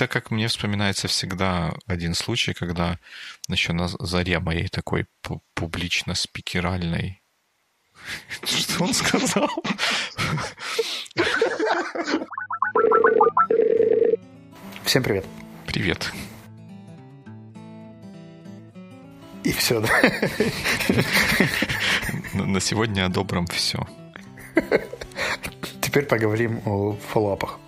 это как мне вспоминается всегда один случай, когда еще на заре моей такой публично-спикеральной что он сказал? Всем привет. Привет. И все, да? На сегодня о добром все. Теперь поговорим о фоллоуапах.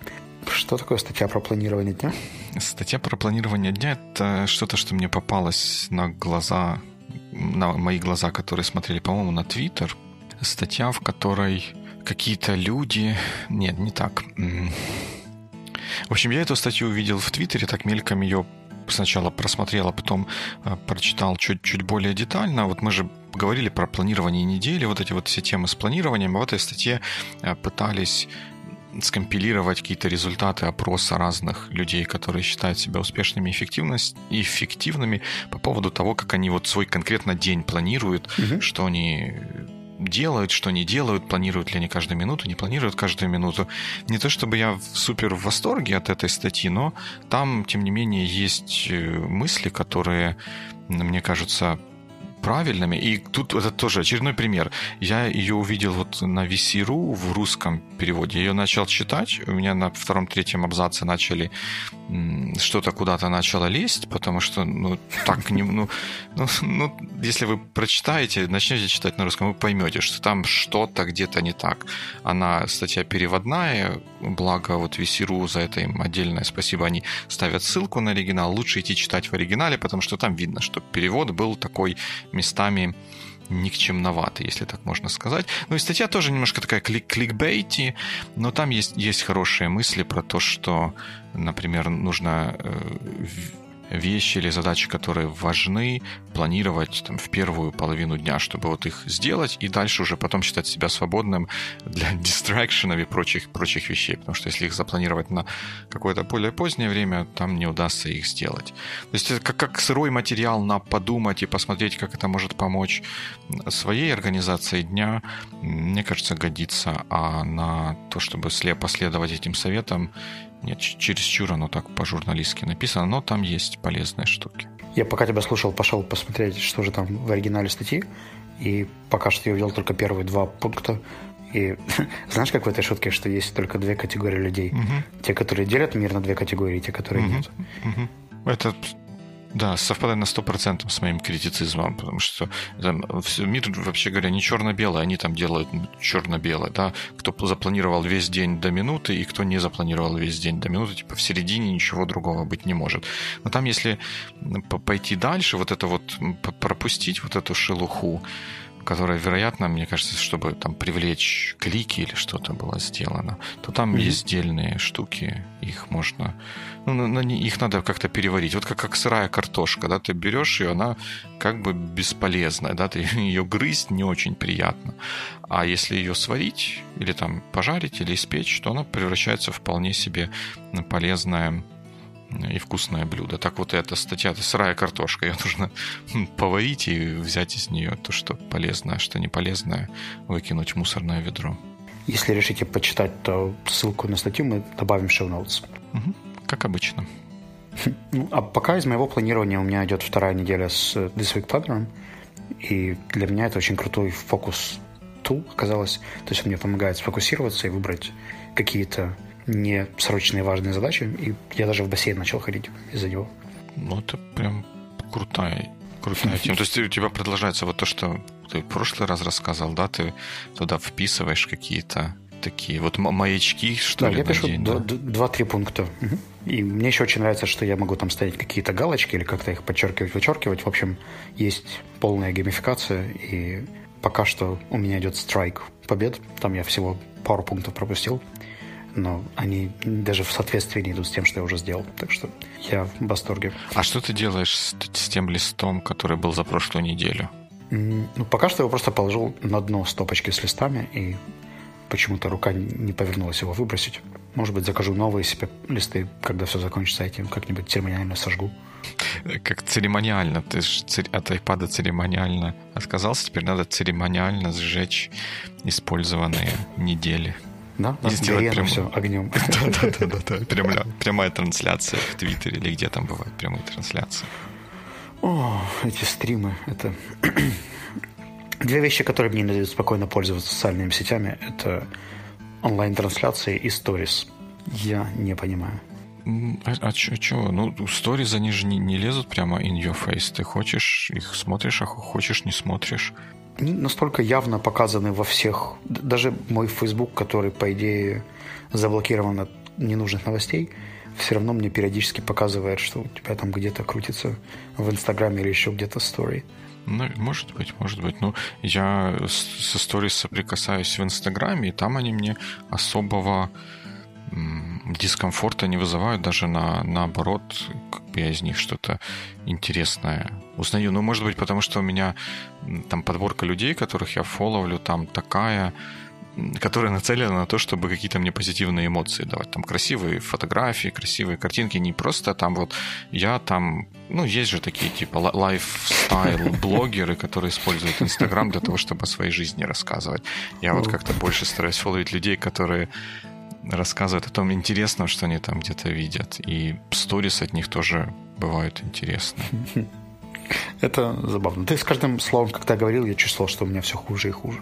Что такое статья про планирование дня? Статья про планирование дня — это что-то, что мне попалось на глаза, на мои глаза, которые смотрели, по-моему, на Твиттер. Статья, в которой какие-то люди... Нет, не так. В общем, я эту статью увидел в Твиттере, так мельком ее сначала просмотрел, а потом э, прочитал чуть-чуть более детально. Вот мы же говорили про планирование недели, вот эти вот все темы с планированием. А в этой статье э, пытались скомпилировать какие-то результаты опроса разных людей, которые считают себя успешными и эффективными по поводу того, как они вот свой конкретно день планируют, угу. что они делают, что не делают, планируют ли они каждую минуту, не планируют каждую минуту. Не то чтобы я супер в восторге от этой статьи, но там, тем не менее, есть э, мысли, которые, мне кажутся, правильными. И тут это тоже очередной пример. Я ее увидел вот на VC.ru в русском переводе. Я ее начал читать. У меня на втором-третьем абзаце начали что-то куда-то начало лезть, потому что, ну, так не... Ну, ну, ну, если вы прочитаете, начнете читать на русском, вы поймете, что там что-то где-то не так. Она, статья переводная, благо вот VC.ru за это им отдельное спасибо. Они ставят ссылку на оригинал. Лучше идти читать в оригинале, потому что там видно, что перевод был такой местами никчемноватый, если так можно сказать. Ну и статья тоже немножко такая клик кликбейти, но там есть, есть хорошие мысли про то, что, например, нужно э, вещи или задачи, которые важны, планировать там, в первую половину дня, чтобы вот их сделать, и дальше уже потом считать себя свободным для дистракшенов и прочих, прочих вещей, потому что если их запланировать на какое-то более позднее время, там не удастся их сделать. То есть это как, как сырой материал на подумать и посмотреть, как это может помочь своей организации дня, мне кажется, годится, а на то, чтобы слепо следовать этим советам, нет, чересчур оно так по-журналистски написано, но там есть полезные штуки. Я пока тебя слушал, пошел посмотреть, что же там в оригинале статьи, и пока что я увидел только первые два пункта. И знаешь, как в этой шутке, что есть только две категории людей? Угу. Те, которые делят мир на две категории, и те, которые угу. нет. Угу. Это да, совпадает на 100% с моим критицизмом, потому что там, мир, вообще говоря, не черно-белый, они там делают черно-белое, да, кто запланировал весь день до минуты и кто не запланировал весь день до минуты, типа в середине ничего другого быть не может. Но там, если пойти дальше, вот это вот пропустить вот эту шелуху, которая, вероятно, мне кажется, чтобы там привлечь клики или что-то было сделано, то там mm-hmm. есть отдельные штуки, их можно, ну, на, на, их надо как-то переварить. Вот как, как сырая картошка, да, ты берешь ее, она как бы бесполезная, да, ты ее грызть не очень приятно. А если ее сварить или там пожарить или испечь, то она превращается в вполне себе полезное и вкусное блюдо. Так вот эта статья, это сырая картошка. Ее нужно поварить и взять из нее то, что полезное, а что не полезное, выкинуть в мусорное ведро. Если решите почитать, то ссылку на статью мы добавим в show notes. Угу, как обычно. Ну, а пока из моего планирования у меня идет вторая неделя с This Week Planner, и для меня это очень крутой фокус tool оказалось. То есть он мне помогает сфокусироваться и выбрать какие-то не срочные важные задачи, и я даже в бассейн начал ходить из-за него. Ну, это прям крутая, крутая тема. То есть у тебя продолжается вот то, что ты в прошлый раз рассказывал, да, ты туда вписываешь какие-то такие вот маячки, что да, ли, я пишу два-три пункта. И мне еще очень нравится, что я могу там ставить какие-то галочки или как-то их подчеркивать, вычеркивать. В общем, есть полная геймификация, и пока что у меня идет страйк побед. Там я всего пару пунктов пропустил но они даже в соответствии не идут с тем, что я уже сделал. Так что я в восторге. А что ты делаешь с, с тем листом, который был за прошлую неделю? Ну, пока что я его просто положил на дно стопочки с листами, и почему-то рука не повернулась его выбросить. Может быть, закажу новые себе листы, когда все закончится этим, как-нибудь церемониально сожгу. Как церемониально. Ты же от iPad церемониально отказался, теперь надо церемониально сжечь использованные недели. Да, и сделать прям... все огнем. Да-да-да, прямая, прямая трансляция в Твиттере или где там бывают прямые трансляции. О, эти стримы, это... Две вещи, которые мне не дают спокойно пользоваться социальными сетями, это онлайн-трансляции и сторис. Я не понимаю. А, а чё, Ну, сторис, они же не, не лезут прямо in your face. Ты хочешь, их смотришь, а хочешь, не смотришь. Настолько явно показаны во всех... Даже мой Facebook, который, по идее, заблокирован от ненужных новостей, все равно мне периодически показывает, что у тебя там где-то крутится в Инстаграме или еще где-то стори. Ну, может быть, может быть. Ну, я со сторис соприкасаюсь в Инстаграме, и там они мне особого дискомфорта не вызывают, даже на, наоборот, как бы я из них что-то интересное узнаю. Ну, может быть, потому что у меня там подборка людей, которых я фоловлю, там такая, которая нацелена на то, чтобы какие-то мне позитивные эмоции давать. Там красивые фотографии, красивые картинки, не просто там вот я там, ну, есть же такие типа лайфстайл-блогеры, которые используют Инстаграм для того, чтобы о своей жизни рассказывать. Я вот как-то больше стараюсь фоловить людей, которые рассказывают о том интересном, что они там где-то видят. И сторис от них тоже бывают интересные. Это забавно. Ты с каждым словом, когда говорил, я чувствовал, что у меня все хуже и хуже.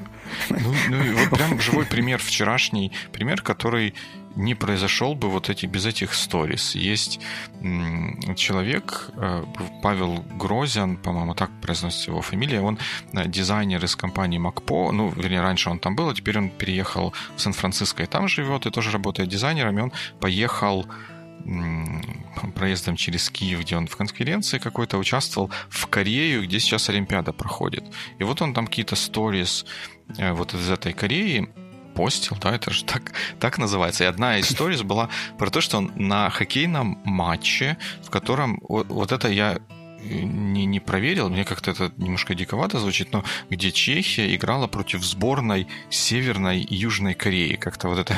Ну, ну и вот прям живой пример вчерашний, пример, который не произошел бы вот эти, без этих сторис. Есть человек, э, Павел Грозян, по-моему, так произносится его фамилия, он э, дизайнер из компании Макпо, ну, вернее, раньше он там был, а теперь он переехал в Сан-Франциско и там живет, и тоже работает дизайнером, и он поехал проездом через Киев, где он в конференции какой-то участвовал, в Корею, где сейчас Олимпиада проходит. И вот он там какие-то сторис э, вот из этой Кореи постил, да, это же так, так называется. И одна из сторис была про то, что он на хоккейном матче, в котором вот, вот это я не, не проверил, мне как-то это немножко диковато звучит, но где Чехия играла против сборной Северной и Южной Кореи. Как-то вот это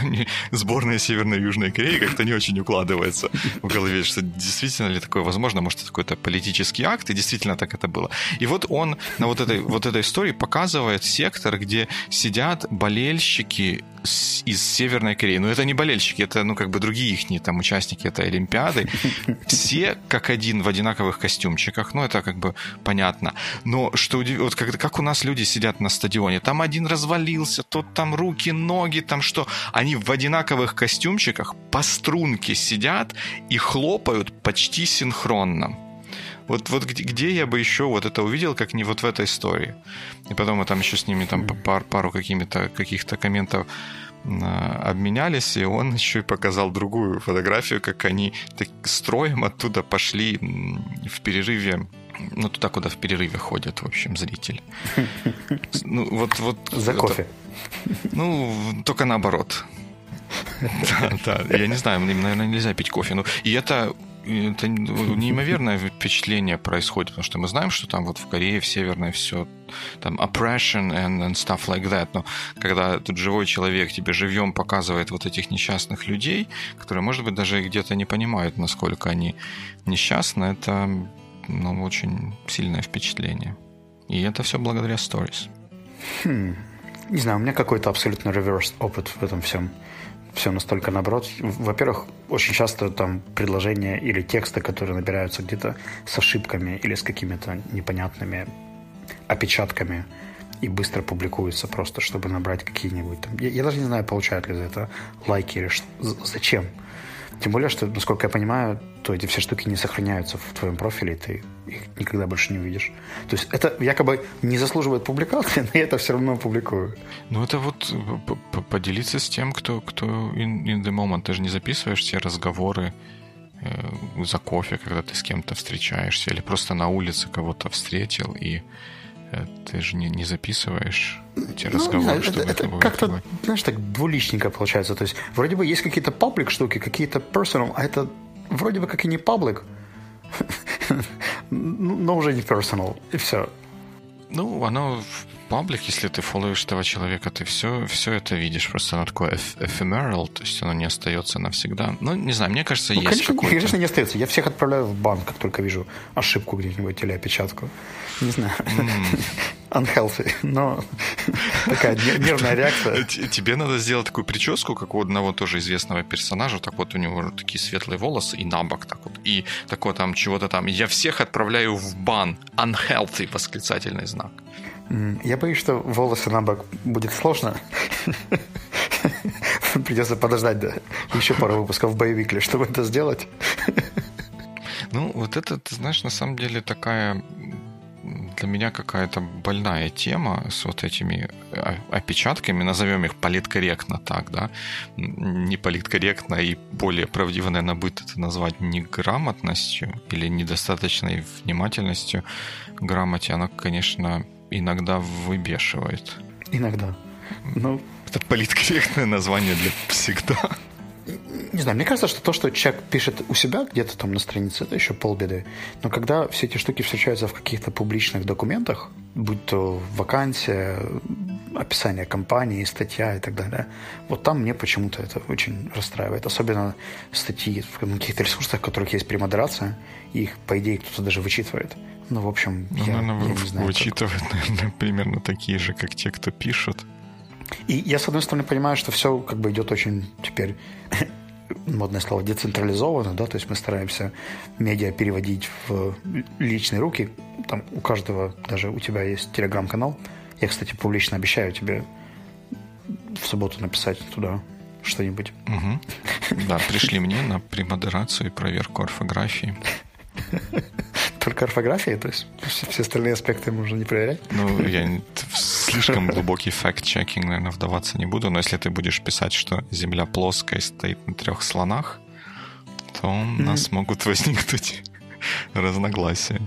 сборная Северной и Южной Кореи как-то не очень укладывается в голове, что действительно ли такое возможно, может, это какой-то политический акт, и действительно так это было. И вот он на вот этой, вот этой истории показывает сектор, где сидят болельщики из Северной Кореи. Но это не болельщики, это, ну, как бы другие их там участники этой Олимпиады. Все как один в одинаковых костюмчиках, ну, это как бы понятно. Но что вот как, как у нас люди сидят на стадионе, там один развалился, тот там руки, ноги, там что. Они в одинаковых костюмчиках по струнке сидят и хлопают почти синхронно. Вот, вот где, где я бы еще вот это увидел, как не вот в этой истории. И потом мы там еще с ними там пар, пару какими-то каких-то комментов а, обменялись, и он еще и показал другую фотографию, как они так, строем оттуда пошли в перерыве ну, туда, куда в перерыве ходят, в общем, зрители. Ну, вот, вот... За это, кофе. Ну, только наоборот. Да, да. Я не знаю, им, наверное, нельзя пить кофе. Ну, и это это неимоверное впечатление происходит, потому что мы знаем, что там вот в Корее, в Северной все там oppression and, and stuff like that, но когда тут живой человек тебе живьем показывает вот этих несчастных людей, которые, может быть, даже где-то не понимают, насколько они несчастны, это ну, очень сильное впечатление. И это все благодаря stories. Хм. Не знаю, у меня какой-то абсолютно reverse опыт в этом всем все настолько наоборот. Во-первых, очень часто там предложения или тексты, которые набираются где-то с ошибками или с какими-то непонятными опечатками и быстро публикуются просто, чтобы набрать какие-нибудь там... Я, я даже не знаю, получают ли за это лайки или что... Зачем? Тем более, что, насколько я понимаю, то эти все штуки не сохраняются в твоем профиле, и ты их никогда больше не увидишь. То есть это якобы не заслуживает публикации, но я это все равно публикую. Ну, это вот поделиться с тем, кто, кто in, in the moment. Ты же не записываешь все разговоры э, за кофе, когда ты с кем-то встречаешься, или просто на улице кого-то встретил и Э, ты же не, не записываешь эти ну, разговоры, знаю, чтобы это, это как-то, знаешь, так двуличненько получается. То есть вроде бы есть какие-то паблик штуки, какие-то personal, а это вроде бы как и не паблик, но уже не personal, и все. Ну, оно паблик, если ты фолловишь этого человека, ты все, все это видишь. Просто оно такое ephemeral, то есть оно не остается навсегда. Ну, не знаю, мне кажется, ну, есть конечно, какой-то... Конечно, не остается. Я всех отправляю в банк, как только вижу ошибку где-нибудь или опечатку. Не знаю. Unhealthy, но такая нервная реакция. Тебе надо сделать такую прическу, как у одного тоже известного персонажа, так вот у него такие светлые волосы и набок так вот, и такое там чего-то там. Я всех отправляю в бан. Unhealthy, восклицательный знак. Я боюсь, что волосы на бок будет сложно. Придется подождать да, еще пару выпусков боевикли, чтобы это сделать. Ну, вот это, ты знаешь, на самом деле такая для меня какая-то больная тема с вот этими а, опечатками, назовем их политкорректно так, да, не политкорректно и более правдиво, наверное, будет это назвать неграмотностью или недостаточной внимательностью грамоте, она, конечно, иногда выбешивает. Иногда. Ну, это политкорректное название для всегда. Не знаю, мне кажется, что то, что человек пишет у себя где-то там на странице, это еще полбеды. Но когда все эти штуки встречаются в каких-то публичных документах, будь то вакансия, описание компании, статья и так далее, вот там мне почему-то это очень расстраивает. Особенно статьи в каких-то ресурсах, в которых есть премодерация, и их, по идее, кто-то даже вычитывает. Ну, в общем, ну, я, наверное, я не знаю. Вычитывают, как... наверное, примерно такие же, как те, кто пишут. И я, с одной стороны, понимаю, что все как бы идет очень теперь модное слово, децентрализованно, да, то есть мы стараемся медиа переводить в личные руки. Там у каждого, даже у тебя есть телеграм-канал. Я, кстати, публично обещаю тебе в субботу написать туда что-нибудь. Угу. Да, пришли мне на премодерацию и проверку орфографии. Только орфографии? То есть все остальные аспекты можно не проверять? Ну, я слишком глубокий факт-чекинг, наверное, вдаваться не буду, но если ты будешь писать, что Земля плоская стоит на трех слонах, то у нас могут возникнуть разногласия.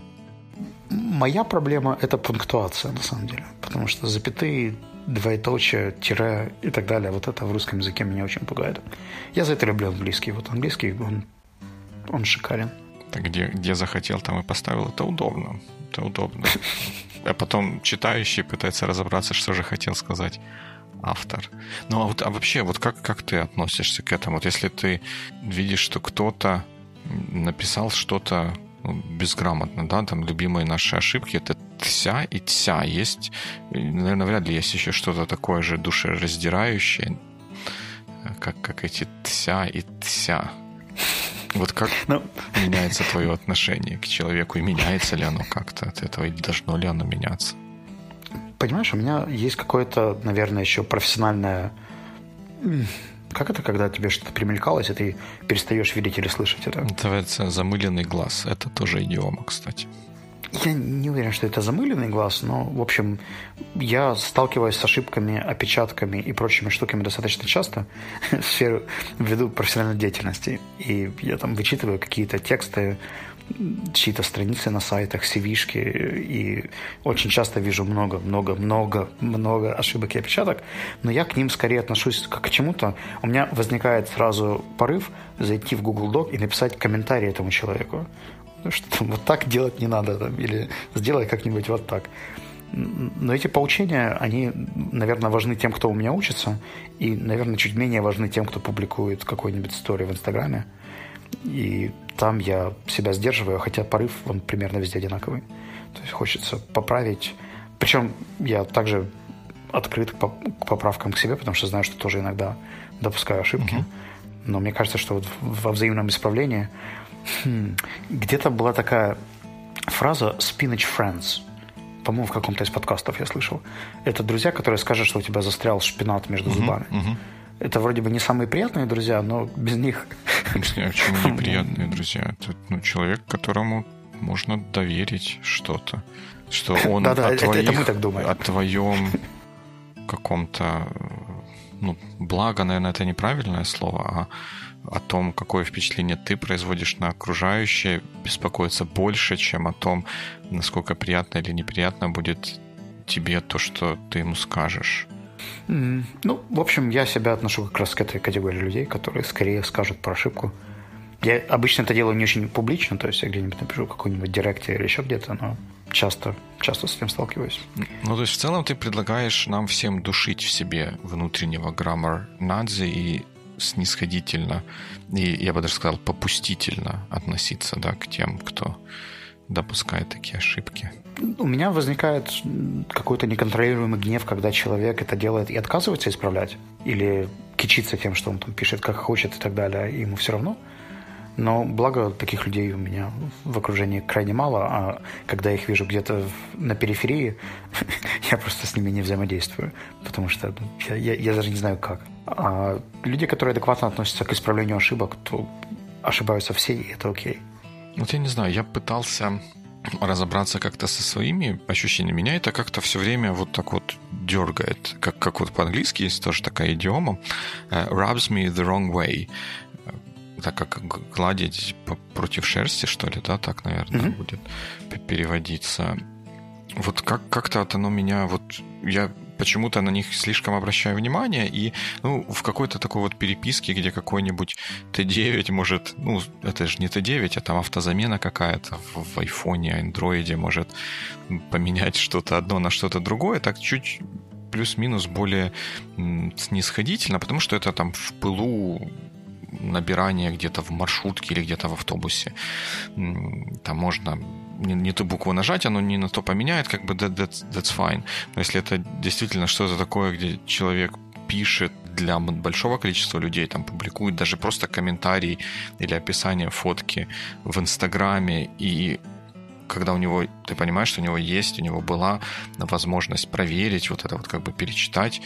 Моя проблема — это пунктуация, на самом деле. Потому что запятые, двоеточие, тире и так далее, вот это в русском языке меня очень пугает. Я за это люблю английский. Вот английский, он, он шикарен где, где захотел, там и поставил. Это удобно. Это удобно. А потом читающий пытается разобраться, что же хотел сказать автор. Ну, а, вот, а вообще, вот как, как ты относишься к этому? Вот если ты видишь, что кто-то написал что-то ну, безграмотно, да, там любимые наши ошибки, это тся и тся. Есть, наверное, вряд ли есть еще что-то такое же душераздирающее, как, как эти тся и тся. Вот как ну, меняется твое отношение к человеку, и меняется ли оно как-то от этого, и должно ли оно меняться? Понимаешь, у меня есть какое-то, наверное, еще профессиональное... Как это, когда тебе что-то примелькалось, и ты перестаешь видеть или слышать это? Называется замыленный глаз. Это тоже идиома, кстати. Я не уверен, что это замыленный глаз, но, в общем, я сталкиваюсь с ошибками, опечатками и прочими штуками достаточно часто в сферу ввиду профессиональной деятельности. И я там вычитываю какие-то тексты, чьи-то страницы на сайтах, cv и очень часто вижу много-много-много-много ошибок и опечаток, но я к ним скорее отношусь как к чему-то. У меня возникает сразу порыв зайти в Google Doc и написать комментарий этому человеку что там вот так делать не надо, там, или сделай как-нибудь вот так. Но эти поучения, они, наверное, важны тем, кто у меня учится, и, наверное, чуть менее важны тем, кто публикует какую-нибудь историю в Инстаграме. И там я себя сдерживаю, хотя порыв, он примерно везде одинаковый. То есть хочется поправить. Причем я также открыт к поправкам к себе, потому что знаю, что тоже иногда допускаю ошибки. Uh-huh. Но мне кажется, что вот во взаимном исправлении Хм. Где-то была такая фраза «spinach friends». По-моему, в каком-то из подкастов я слышал. Это друзья, которые скажут, что у тебя застрял шпинат между uh-huh, зубами. Uh-huh. Это вроде бы не самые приятные друзья, но без них... Почему неприятные друзья? Это ну, человек, которому можно доверить что-то. Что он да, да, о, твоих, это, это мы так думаем. о твоем каком-то... Ну, благо, наверное, это неправильное слово, а о том, какое впечатление ты производишь на окружающее, беспокоиться больше, чем о том, насколько приятно или неприятно будет тебе то, что ты ему скажешь. Ну, в общем, я себя отношу как раз к этой категории людей, которые скорее скажут про ошибку. Я обычно это делаю не очень публично, то есть я где-нибудь напишу какой-нибудь директе или еще где-то, но часто, часто с этим сталкиваюсь. Ну, то есть в целом ты предлагаешь нам всем душить в себе внутреннего граммар Надзи и снисходительно и, я бы даже сказал, попустительно относиться да, к тем, кто допускает такие ошибки? У меня возникает какой-то неконтролируемый гнев, когда человек это делает и отказывается исправлять, или кичится тем, что он там пишет как хочет и так далее, и ему все равно. Но благо таких людей у меня в окружении крайне мало, а когда я их вижу где-то на периферии, я просто с ними не взаимодействую, потому что ну, я, я, я даже не знаю как. А люди, которые адекватно относятся к исправлению ошибок, то ошибаются все, и это окей. Вот я не знаю, я пытался разобраться как-то со своими ощущениями. Меня это как-то все время вот так вот дергает. Как, как вот по-английски есть тоже такая идиома. Uh, rubs me the wrong way. Так как гладить против шерсти, что ли, да, так, наверное, mm-hmm. будет переводиться. Вот как, как-то вот оно меня вот... Я почему-то на них слишком обращаю внимание, и ну, в какой-то такой вот переписке, где какой-нибудь Т9 может, ну, это же не Т9, а там автозамена какая-то в, в айфоне, андроиде может поменять что-то одно на что-то другое, так чуть плюс-минус более снисходительно, потому что это там в пылу набирания где-то в маршрутке или где-то в автобусе. Там можно не, не ту букву нажать, оно не на то поменяет, как бы that, that, that's fine. Но если это действительно что-то такое, где человек пишет для большого количества людей, там публикует даже просто комментарий или описание фотки в Инстаграме, и когда у него, ты понимаешь, что у него есть, у него была возможность проверить, вот это вот как бы перечитать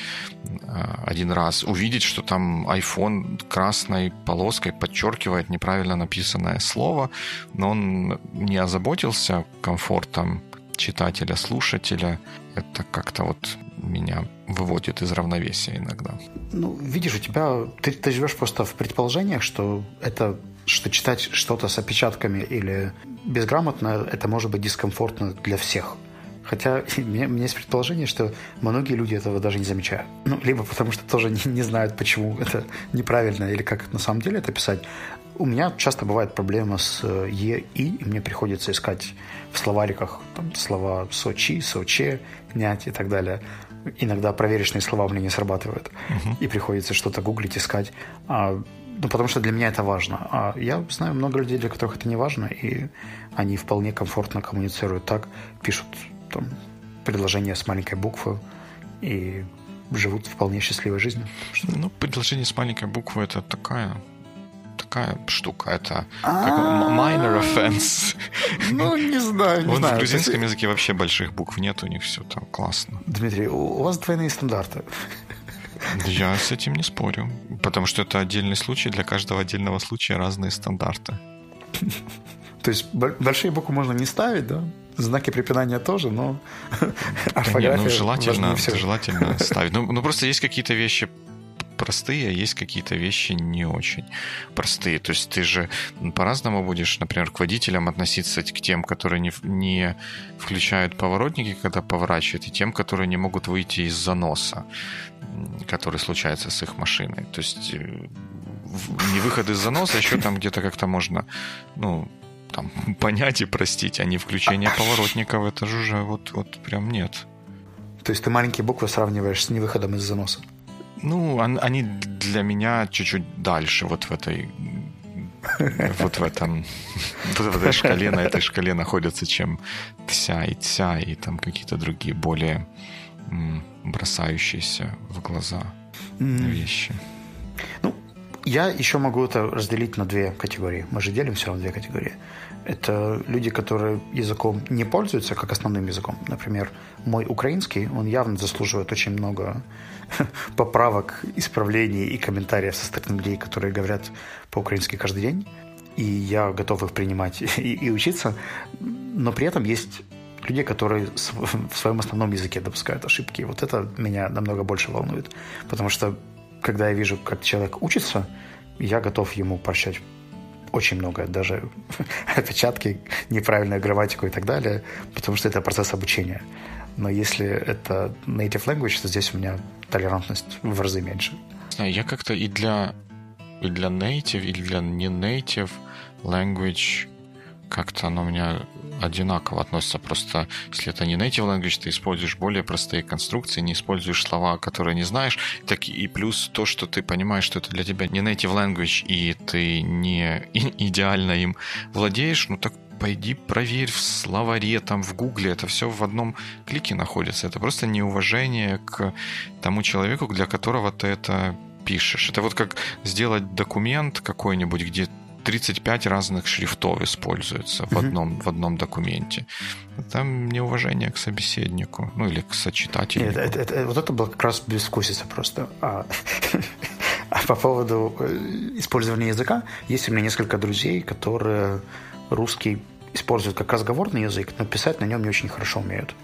э, один раз, увидеть, что там iPhone красной полоской подчеркивает неправильно написанное слово, но он не озаботился комфортом читателя, слушателя. Это как-то вот меня выводит из равновесия иногда. Ну, видишь, у тебя... Ты, ты живешь просто в предположениях, что это что читать что-то с опечатками или безграмотно, это может быть дискомфортно для всех. Хотя у меня, есть предположение, что многие люди этого даже не замечают. Ну, либо потому что тоже не, не знают, почему это неправильно или как на самом деле это писать. У меня часто бывает проблема с э, «е», «и», и мне приходится искать в словариках там, слова «сочи», «соче», «нять» и так далее. Иногда проверочные слова у меня не срабатывают, uh-huh. и приходится что-то гуглить, искать. А ну, потому что для меня это важно. А я знаю много людей, для которых это не важно, и они вполне комфортно коммуницируют так, пишут там предложения с маленькой буквы и живут вполне счастливой жизнью. Что... Ну, предложение с маленькой буквы это такая такая штука. Это minor offense. Ну, не знаю, не знаю. В грузинском языке вообще больших букв нет, у них все там классно. Дмитрий, у вас двойные стандарты. Я с этим не спорю. Потому что это отдельный случай, для каждого отдельного случая разные стандарты. То есть большие буквы можно не ставить, да? Знаки препинания тоже, но орфография не, ну, желательно, желательно ставить. Ну, ну, просто есть какие-то вещи простые, а есть какие-то вещи не очень простые. То есть ты же по-разному будешь, например, к водителям относиться к тем, которые не, не включают поворотники, когда поворачивают, и тем, которые не могут выйти из заноса, который случается с их машиной. То есть э, не выход из заноса, еще там где-то как-то можно, ну, там, понять и простить, а не включение поворотников, это же уже вот, вот прям нет. То есть ты маленькие буквы сравниваешь с невыходом из заноса? Ну, они для меня чуть-чуть дальше вот в этой вот в этом вот в этой шкале, на этой шкале находятся, чем тся и тся и там какие-то другие более бросающиеся в глаза вещи. Ну, я еще могу это разделить на две категории. Мы же делим все на две категории. Это люди, которые языком не пользуются как основным языком. Например, мой украинский, он явно заслуживает очень много поправок, исправлений и комментариев со стороны людей, которые говорят по-украински каждый день. И я готов их принимать и, и учиться. Но при этом есть люди, которые в своем основном языке допускают ошибки. Вот это меня намного больше волнует. Потому что, когда я вижу, как человек учится, я готов ему прощать очень многое, даже отпечатки, неправильную грамматику и так далее, потому что это процесс обучения. Но если это native language, то здесь у меня толерантность в разы меньше. Я как-то и для, и для native, и для не native language как-то оно у меня одинаково относится. Просто если это не native language, ты используешь более простые конструкции, не используешь слова, которые не знаешь. Так и плюс то, что ты понимаешь, что это для тебя не native language, и ты не идеально им владеешь, ну так пойди проверь в словаре, там в гугле, это все в одном клике находится. Это просто неуважение к тому человеку, для которого ты это пишешь. Это вот как сделать документ какой-нибудь, где 35 разных шрифтов используется в, одном, в одном документе. Там неуважение к собеседнику, ну или к сочетателю. Нет, это, это, вот это было как раз безвкусица просто. А, а по поводу э, использования языка, есть у меня несколько друзей, которые русский используют как разговорный язык, но писать на нем не очень хорошо умеют.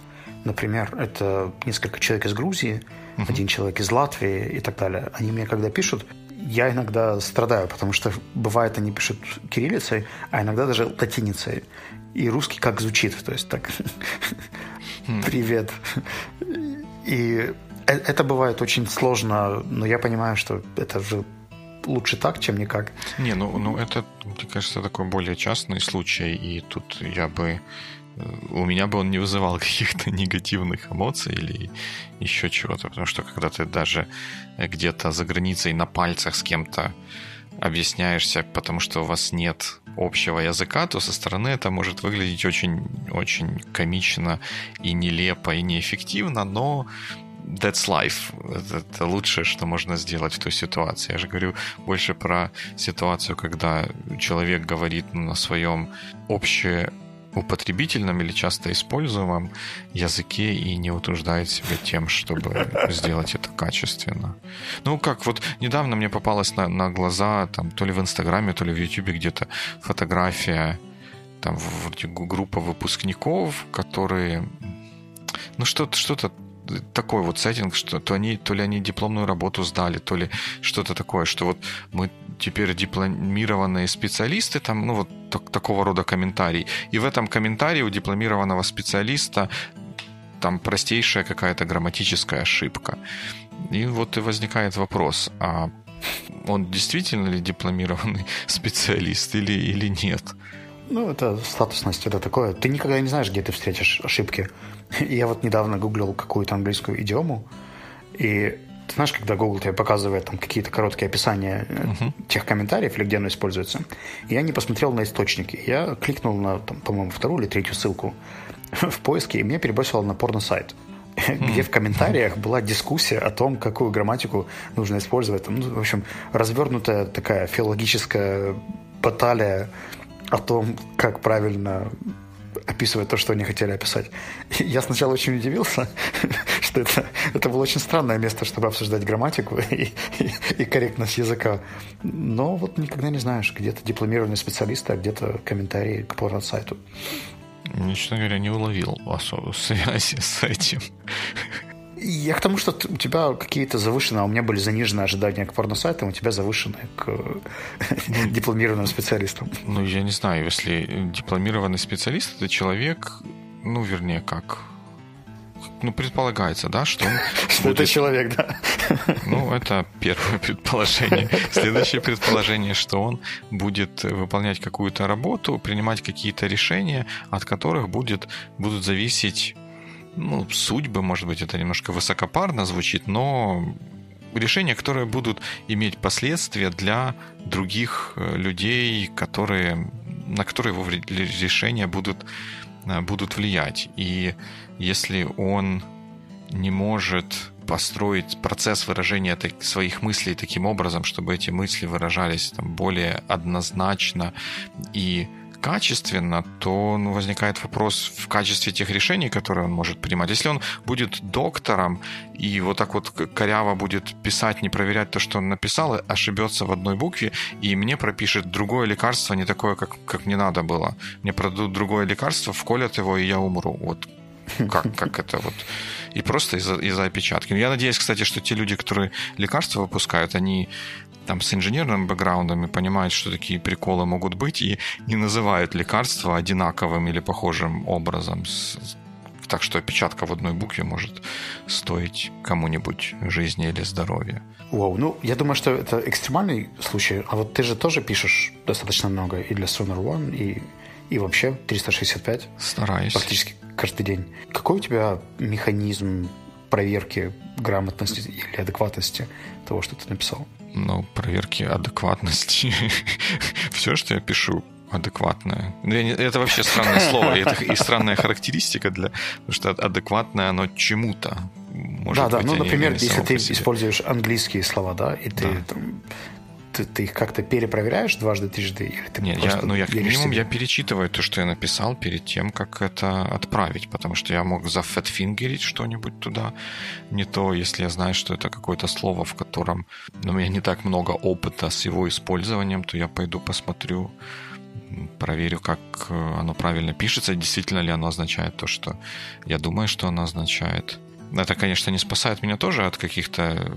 Например, это несколько человек из Грузии, uh-huh. один человек из Латвии и так далее. Они мне когда пишут, я иногда страдаю, потому что бывает они пишут кириллицей, а иногда даже латиницей. И русский как звучит, то есть так хм. «Привет». И э, это бывает очень сложно, но я понимаю, что это же лучше так, чем никак. Не, ну, ну это, мне кажется, такой более частный случай, и тут я бы у меня бы он не вызывал каких-то негативных эмоций или еще чего-то, потому что когда ты даже где-то за границей на пальцах с кем-то объясняешься, потому что у вас нет общего языка, то со стороны это может выглядеть очень, очень комично и нелепо и неэффективно, но that's life. Это, это лучшее, что можно сделать в той ситуации. Я же говорю больше про ситуацию, когда человек говорит на своем общее употребительном или часто используемом языке и не утруждает себя тем, чтобы сделать это качественно. Ну, как вот недавно мне попалась на, на глаза, там, то ли в Инстаграме, то ли в Ютубе где-то фотография, там, вроде группа выпускников, которые, ну, что-то, что-то такой вот сеттинг, что то, они, то ли они дипломную работу сдали, то ли что-то такое, что вот мы теперь дипломированные специалисты, там, ну вот так, такого рода комментарий. И в этом комментарии у дипломированного специалиста там простейшая какая-то грамматическая ошибка. И вот и возникает вопрос, а он действительно ли дипломированный специалист или, или нет? Ну, это статусность, это такое. Ты никогда не знаешь, где ты встретишь ошибки. Я вот недавно гуглил какую-то английскую идиому, и ты знаешь, когда Google тебе показывает там какие-то короткие описания uh-huh. тех комментариев или где оно используется, я не посмотрел на источники. Я кликнул на, там, по-моему, вторую или третью ссылку в поиске, и меня перебросило на порно-сайт где в комментариях была дискуссия о том, какую грамматику нужно использовать. Ну, в общем, развернутая такая филологическая баталия о том, как правильно описывать то, что они хотели описать. Я сначала очень удивился, что это, это было очень странное место, чтобы обсуждать грамматику и, и, и корректность языка. Но вот никогда не знаешь, где-то дипломированный специалист, а где-то комментарии к порно-сайту. Честно говоря, не уловил особо связи с этим. Я к тому, что у тебя какие-то завышенные, а у меня были заниженные ожидания к порносайтам, у тебя завышенные к дипломированным специалистам. Ну, я не знаю, если дипломированный специалист, это человек, ну, вернее, как ну, предполагается, да, что он... Что будет... это человек, да. Ну, это первое предположение. Следующее предположение, что он будет выполнять какую-то работу, принимать какие-то решения, от которых будет, будут зависеть ну, судьбы, может быть, это немножко высокопарно звучит, но решения, которые будут иметь последствия для других э, людей, которые, на которые его решения будут, э, будут влиять. И если он не может построить процесс выражения своих мыслей таким образом, чтобы эти мысли выражались там, более однозначно и качественно, то ну, возникает вопрос в качестве тех решений, которые он может принимать. Если он будет доктором и вот так вот коряво будет писать, не проверять то, что он написал, ошибется в одной букве, и мне пропишет другое лекарство, не такое, как, как мне надо было. Мне продадут другое лекарство, вколят его, и я умру. Вот как, как это вот. И просто из-за из опечатки. Я надеюсь, кстати, что те люди, которые лекарства выпускают, они там с инженерным бэкграундом и понимают, что такие приколы могут быть, и не называют лекарства одинаковым или похожим образом. Так что опечатка в одной букве может стоить кому-нибудь жизни или здоровья. Вау, ну, я думаю, что это экстремальный случай, а вот ты же тоже пишешь достаточно много и для Sonar One, и, и вообще 365. Стараюсь. Практически каждый день. Какой у тебя механизм проверки грамотности или адекватности того, что ты написал? Ну, проверки адекватности. Все, что я пишу, адекватное. Ну, это вообще странное слово, это и странная характеристика для... Потому что адекватное оно чему-то. Может да, да, ну, например, если ты используешь английские слова, да, и ты да. там ты, ты их как-то перепроверяешь дважды, трижды? Или ты Нет, я, ну, я, как минимум себе? я перечитываю то, что я написал перед тем, как это отправить, потому что я мог зафетфингерить что-нибудь туда, не то, если я знаю, что это какое-то слово, в котором ну, у меня не так много опыта с его использованием, то я пойду посмотрю, проверю, как э, оно правильно пишется, действительно ли оно означает то, что я думаю, что оно означает. Это, конечно, не спасает меня тоже от каких-то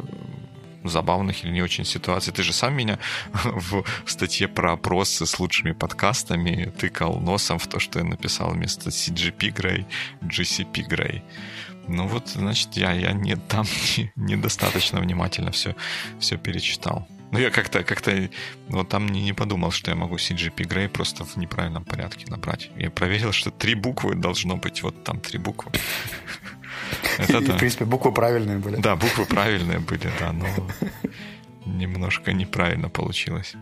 забавных или не очень ситуаций. Ты же сам меня в статье про опросы с лучшими подкастами тыкал носом в то, что я написал вместо CGP Grey GCP Grey. Ну вот, значит, я, я не, там не, недостаточно внимательно все, все перечитал. Ну, я как-то, как-то вот там не, не подумал, что я могу CGP Grey просто в неправильном порядке набрать. Я проверил, что три буквы должно быть, вот там три буквы. Это и, да. в принципе, буквы правильные были. Да, буквы правильные были, да, но немножко неправильно получилось.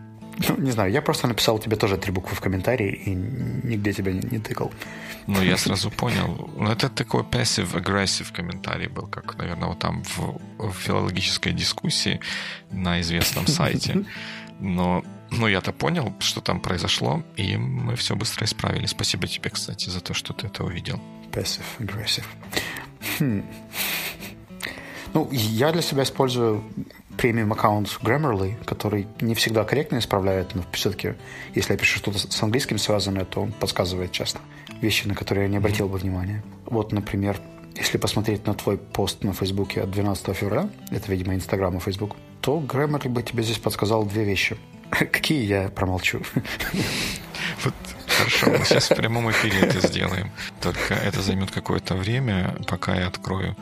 Ну, не знаю, я просто написал тебе тоже три буквы в комментарии и нигде тебя не, не тыкал. Ну, я сразу понял. Ну, это такой passive-aggressive комментарий был, как, наверное, вот там в, в филологической дискуссии на известном сайте. Но ну, я-то понял, что там произошло, и мы все быстро исправили. Спасибо тебе, кстати, за то, что ты это увидел. Passive-aggressive. Хм. Ну, я для себя использую премиум аккаунт Grammarly, который не всегда корректно исправляет, но все-таки, если я пишу что-то с английским связанное, то он подсказывает часто вещи, на которые я не обратил бы внимания. Вот, например, если посмотреть на твой пост на Фейсбуке от 12 февраля, это, видимо, Инстаграм и Фейсбук, то Grammarly бы тебе здесь подсказал две вещи. Какие я промолчу. Вот Хорошо, мы сейчас в прямом эфире это сделаем. Только это займет какое-то время, пока я открою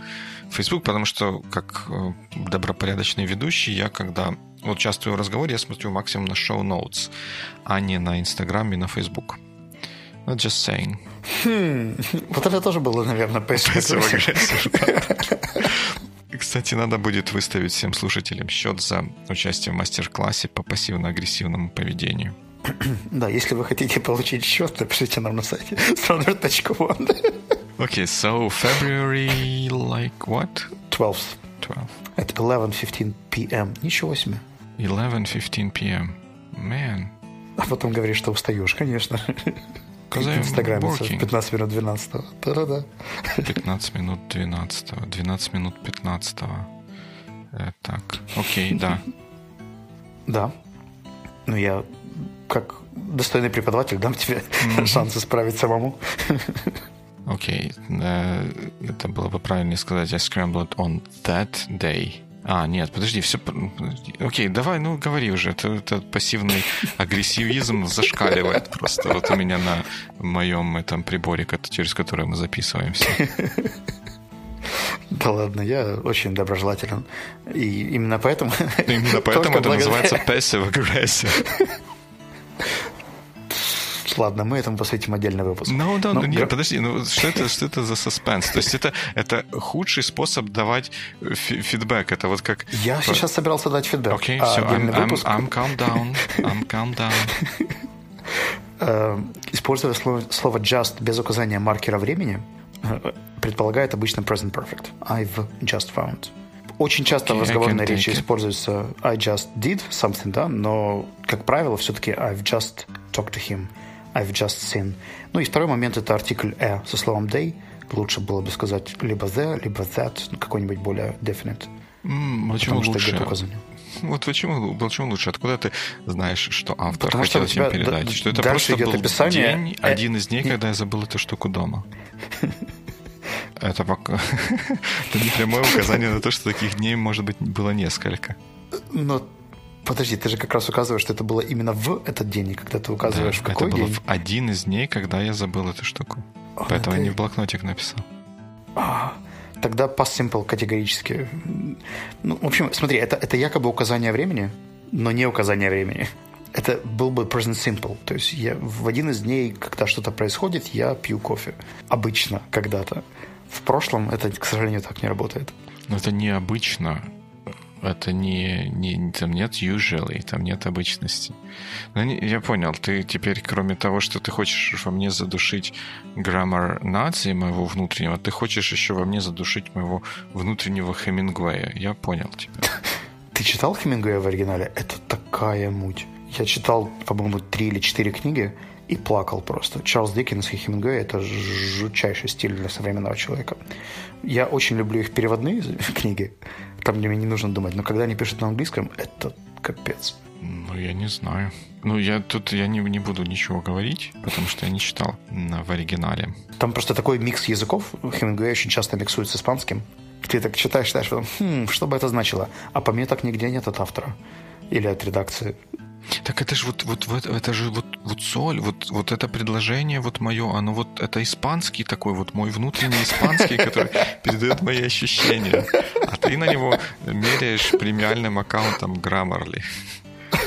Facebook, потому что как э, добропорядочный ведущий, я когда участвую в разговоре, я смотрю максимум на notes, а не на Instagram и на Facebook. Not just saying. Хм, вот это тоже было, наверное, passive Кстати, надо будет выставить всем слушателям счет за участие в мастер-классе по пассивно-агрессивному поведению. да, если вы хотите получить счет, напишите нам на сайте standard.one. okay, so February like what? 12th. 12. At 11.15 p.m. Ничего себе. 11.15 p.m. Man. А потом говоришь, что устаешь, конечно. В Инстаграме 15 минут 12 Да-да-да. 15 минут 12 12 минут 15 э, Так, окей, да. Да. Ну, я как достойный преподаватель дам тебе mm-hmm. шанс исправить самому. Окей, okay. Э, это было бы правильнее сказать I scrambled on that day. А, нет, подожди, все... Окей, давай, ну, говори уже. Это, это пассивный агрессивизм зашкаливает просто вот у меня на моем этом приборе, через который мы записываемся. Да ладно, я очень доброжелателен. И именно поэтому... Именно поэтому это называется passive aggressive. Ладно, мы этому посвятим отдельный выпуск. Ну, да, ну, нет, подожди, ну что это, что это за саспенс? То есть это, это худший способ давать фидбэк. Это вот как... Я сейчас собирался дать фидбэк. Окей, okay, все, I'm, I'm, I'm calm down, I'm calm down. Э, используя слово, слово just без указания маркера времени, э, предполагает обычно present perfect. I've just found. Очень часто okay, в разговорной речи используется I just did something, да, но, как правило, все-таки I've just talked to him, I've just seen. Ну и второй момент – это артикль «э» со словом «they». Лучше было бы сказать либо «the», либо «that», какой-нибудь более definite. Mm, почему лучше? Вот почему, почему лучше? Откуда ты знаешь, что автор Потому хотел что этим передать? Что это просто идет был описание... день, э, один из дней, когда я забыл эту штуку дома. Это пока... Это не прямое указание на то, что таких дней, может быть, было несколько. Но Подожди, ты же как раз указываешь, что это было именно в этот день, и когда ты указываешь, да, в какой это день? было в один из дней, когда я забыл эту штуку. О, Поэтому это... я не в блокнотик написал. А, тогда past simple категорически. Ну, в общем, смотри, это, это якобы указание времени, но не указание времени. Это был бы present simple. То есть я в один из дней, когда что-то происходит, я пью кофе. Обычно, когда-то. В прошлом это, к сожалению, так не работает. Но это необычно. это не, не там нет usually, там нет обычности. Но не, я понял, ты теперь, кроме того, что ты хочешь во мне задушить граммар нации моего внутреннего, ты хочешь еще во мне задушить моего внутреннего Хемингуэя. Я понял тебя. Ты читал Хемингуэя в оригинале? Это такая муть. Я читал, по-моему, три или четыре книги и плакал просто. Чарльз Диккенс и Хемингуэй – это жутчайший стиль для современного человека. Я очень люблю их переводные книги, там мне не нужно думать, но когда они пишут на английском, это капец. Ну, я не знаю. Ну, я тут я не, не буду ничего говорить, потому что я не читал в оригинале. Там просто такой микс языков. Хемингуэй очень часто миксует с испанским. Ты так читаешь, читаешь, потом, хм, что бы это значило? А по мне так нигде нет от автора или от редакции. Так это же вот, вот, это же вот, вот соль, вот, вот это предложение вот мое, оно вот, это испанский такой, вот мой внутренний испанский, который передает мои ощущения. А ты на него меряешь премиальным аккаунтом Grammarly,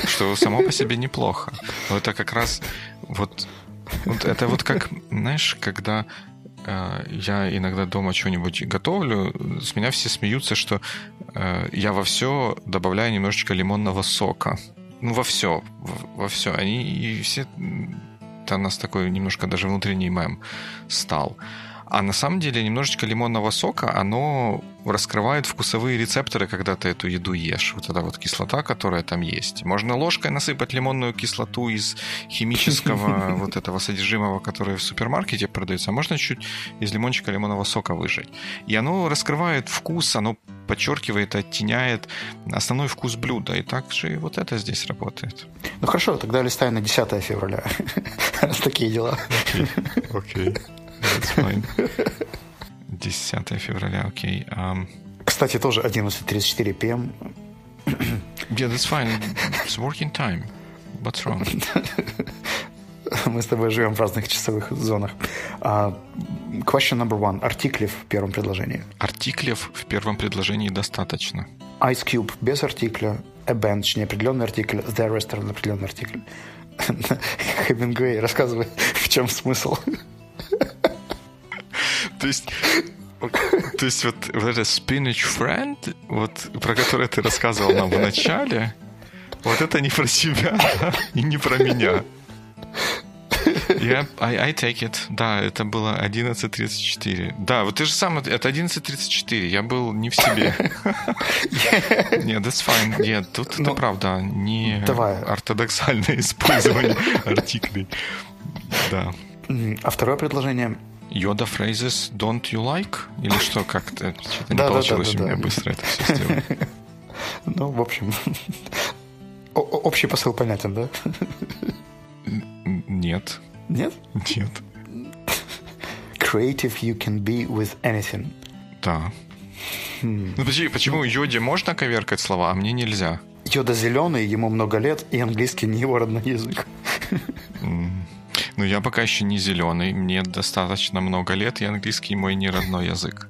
что само по себе неплохо. Но это как раз вот, вот это вот как, знаешь, когда э, я иногда дома что-нибудь готовлю, с меня все смеются, что э, я во все добавляю немножечко лимонного сока ну, во все, во, во все. Они и все... Это у нас такой немножко даже внутренний мем стал. А на самом деле немножечко лимонного сока, оно раскрывает вкусовые рецепторы, когда ты эту еду ешь. Вот эта вот кислота, которая там есть. Можно ложкой насыпать лимонную кислоту из химического вот этого содержимого, которое в супермаркете продается, а можно чуть из лимончика лимонного сока выжать. И оно раскрывает вкус, оно подчеркивает, оттеняет основной вкус блюда. И так же и вот это здесь работает. Ну хорошо, тогда листаем на 10 февраля. Такие дела. Окей. That's fine. 10 февраля, окей. Okay. Um... Кстати, тоже 11.34 p.m. yeah, that's fine. It's working time. What's wrong? Мы с тобой живем в разных часовых зонах. Uh, question number one. Артиклев в первом предложении. Артиклев в первом предложении достаточно. Ice Cube без артикля, a bench неопределенный артикль, the restaurant определенный артикль. Хемингуэй рассказывай, в чем смысл. То есть то есть вот, вот это spinach friend, вот про которое ты рассказывал нам в начале, вот это не про себя и не про меня. Я, I, I take it. Да, это было 11.34. Да, вот ты же сам... Это 11.34. Я был не в себе. Нет, that's fine. Нет, тут это ну, правда не ортодоксальное использование артиклей. Да. А второе предложение Йода phrases don't you like? Или что, как-то что-то не получилось у меня быстро это все сделать. Ну, в общем, общий посыл понятен, да? Нет. Нет? Нет. Creative you can be with anything. Да. Hmm. Ну, почему, почему Йоде можно коверкать слова, а мне нельзя? Йода зеленый, ему много лет, и английский не его родной язык. Ну, я пока еще не зеленый, мне достаточно много лет, и английский мой не родной язык.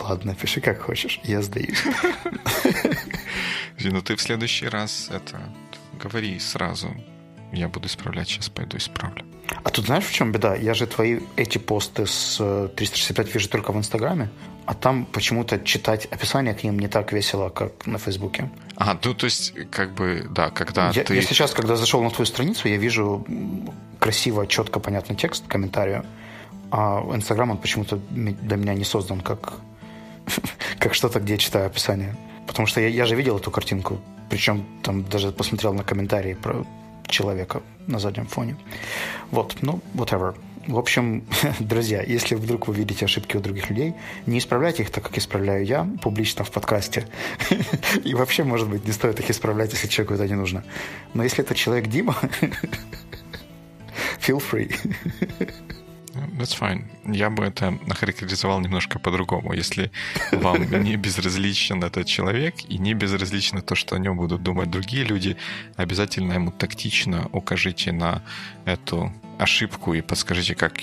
Ладно, пиши как хочешь, я сдаюсь. Ну, ты в следующий раз это говори сразу. Я буду исправлять, сейчас пойду исправлю. А тут знаешь, в чем беда? Я же твои эти посты с 365 э, вижу только в Инстаграме, а там почему-то читать описание к ним не так весело, как на Фейсбуке. А, ну то есть, как бы, да, когда я, ты... Я сейчас, когда зашел на твою страницу, я вижу красиво, четко, понятный текст, комментарию, а Инстаграм, он почему-то для меня не создан как, как что-то, где я читаю описание. Потому что я, я же видел эту картинку, причем там даже посмотрел на комментарии про человека на заднем фоне. Вот, ну, whatever. В общем, друзья, если вдруг вы видите ошибки у других людей, не исправляйте их так, как исправляю я, публично в подкасте. И вообще, может быть, не стоит их исправлять, если человеку это не нужно. Но если это человек Дима, feel free. That's fine. Я бы это охарактеризовал немножко по-другому. Если вам не безразличен этот человек и не безразлично то, что о нем будут думать другие люди, обязательно ему тактично укажите на эту ошибку и подскажите, как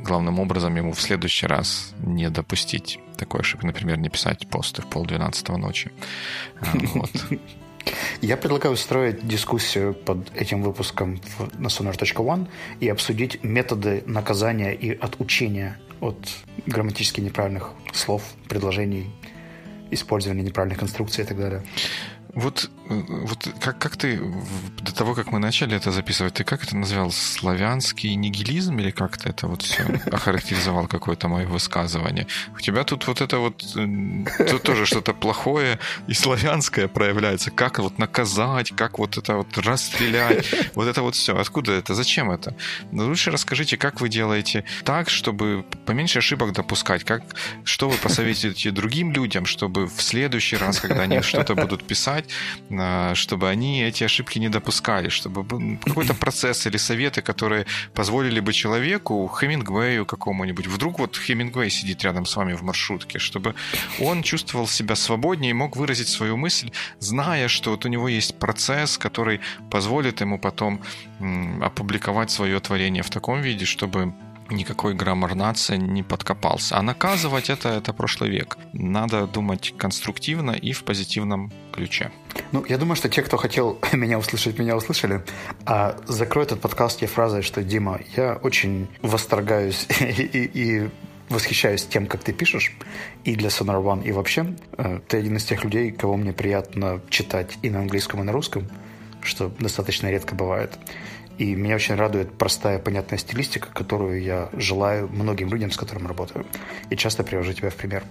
главным образом ему в следующий раз не допустить такой ошибки. Например, не писать посты в полдвенадцатого ночи. А, вот. Я предлагаю устроить дискуссию под этим выпуском на sonar.one и обсудить методы наказания и отучения от грамматически неправильных слов, предложений, использование неправильных конструкций и так далее. Вот, вот как, как ты, до того, как мы начали это записывать, ты как это назвал? Славянский нигилизм или как ты это вот все охарактеризовал какое-то мое высказывание? У тебя тут вот это вот, тут тоже что-то плохое и славянское проявляется. Как вот наказать, как вот это вот расстрелять, вот это вот все. Откуда это? Зачем это? Ну, лучше расскажите, как вы делаете так, чтобы поменьше ошибок допускать, как, что вы посоветуете другим людям, чтобы в следующий раз, когда они что-то будут писать, писать, чтобы они эти ошибки не допускали, чтобы какой-то процесс или советы, которые позволили бы человеку, Хемингуэю какому-нибудь, вдруг вот Хемингуэй сидит рядом с вами в маршрутке, чтобы он чувствовал себя свободнее и мог выразить свою мысль, зная, что вот у него есть процесс, который позволит ему потом опубликовать свое творение в таком виде, чтобы никакой граммар нации не подкопался. А наказывать это, это прошлый век. Надо думать конструктивно и в позитивном ключе. Ну, я думаю, что те, кто хотел меня услышать, меня услышали. А закрою этот подкаст я фразой, что, Дима, я очень восторгаюсь и, и, и восхищаюсь тем, как ты пишешь, и для Sonar One, и вообще. Э, ты один из тех людей, кого мне приятно читать и на английском, и на русском, что достаточно редко бывает. И меня очень радует простая, понятная стилистика, которую я желаю многим людям, с которыми работаю. И часто привожу тебя в пример.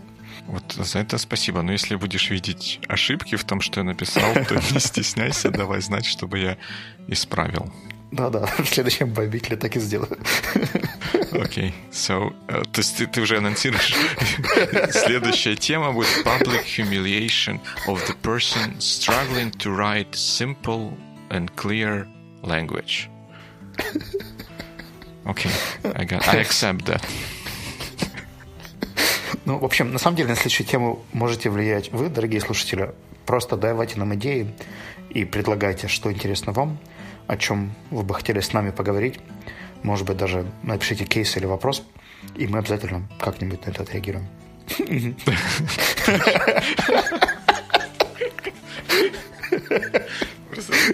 Вот за это спасибо. Но если будешь видеть ошибки в том, что я написал, то не стесняйся, давай знать, чтобы я исправил. Да-да, в следующем бомбителе так и сделаю. Окей, okay. so, uh, то есть ты, ты уже анонсируешь. Следующая тема будет public humiliation of the person struggling to write simple and clear language. Окей, okay. I, got, I accept that. Ну, в общем, на самом деле на следующую тему можете влиять вы, дорогие слушатели. Просто давайте нам идеи и предлагайте, что интересно вам, о чем вы бы хотели с нами поговорить. Может быть, даже напишите кейс или вопрос, и мы обязательно как-нибудь на это отреагируем.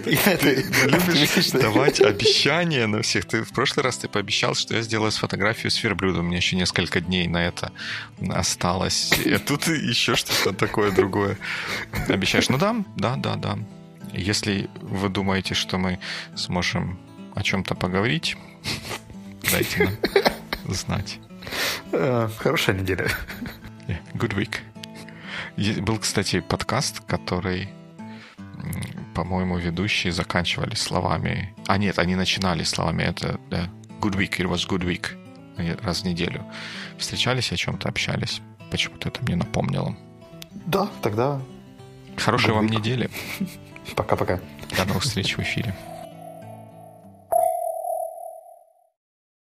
Ты любишь давать обещания на всех. Ты в прошлый раз ты пообещал, что я сделаю с фотографию с верблюдом. У меня еще несколько дней на это осталось. И тут еще что-то такое другое обещаешь. Ну да, да, да, да. Если вы думаете, что мы сможем о чем-то поговорить, дайте нам знать. Э, хорошая неделя. good week. Был, кстати, подкаст, который по-моему, ведущие заканчивали словами... А нет, они начинали словами это да, good week, it was good week. Они раз в неделю встречались, о чем-то общались. Почему-то это мне напомнило. Да, тогда... Хорошей good вам week. недели. Пока-пока. До новых встреч в эфире.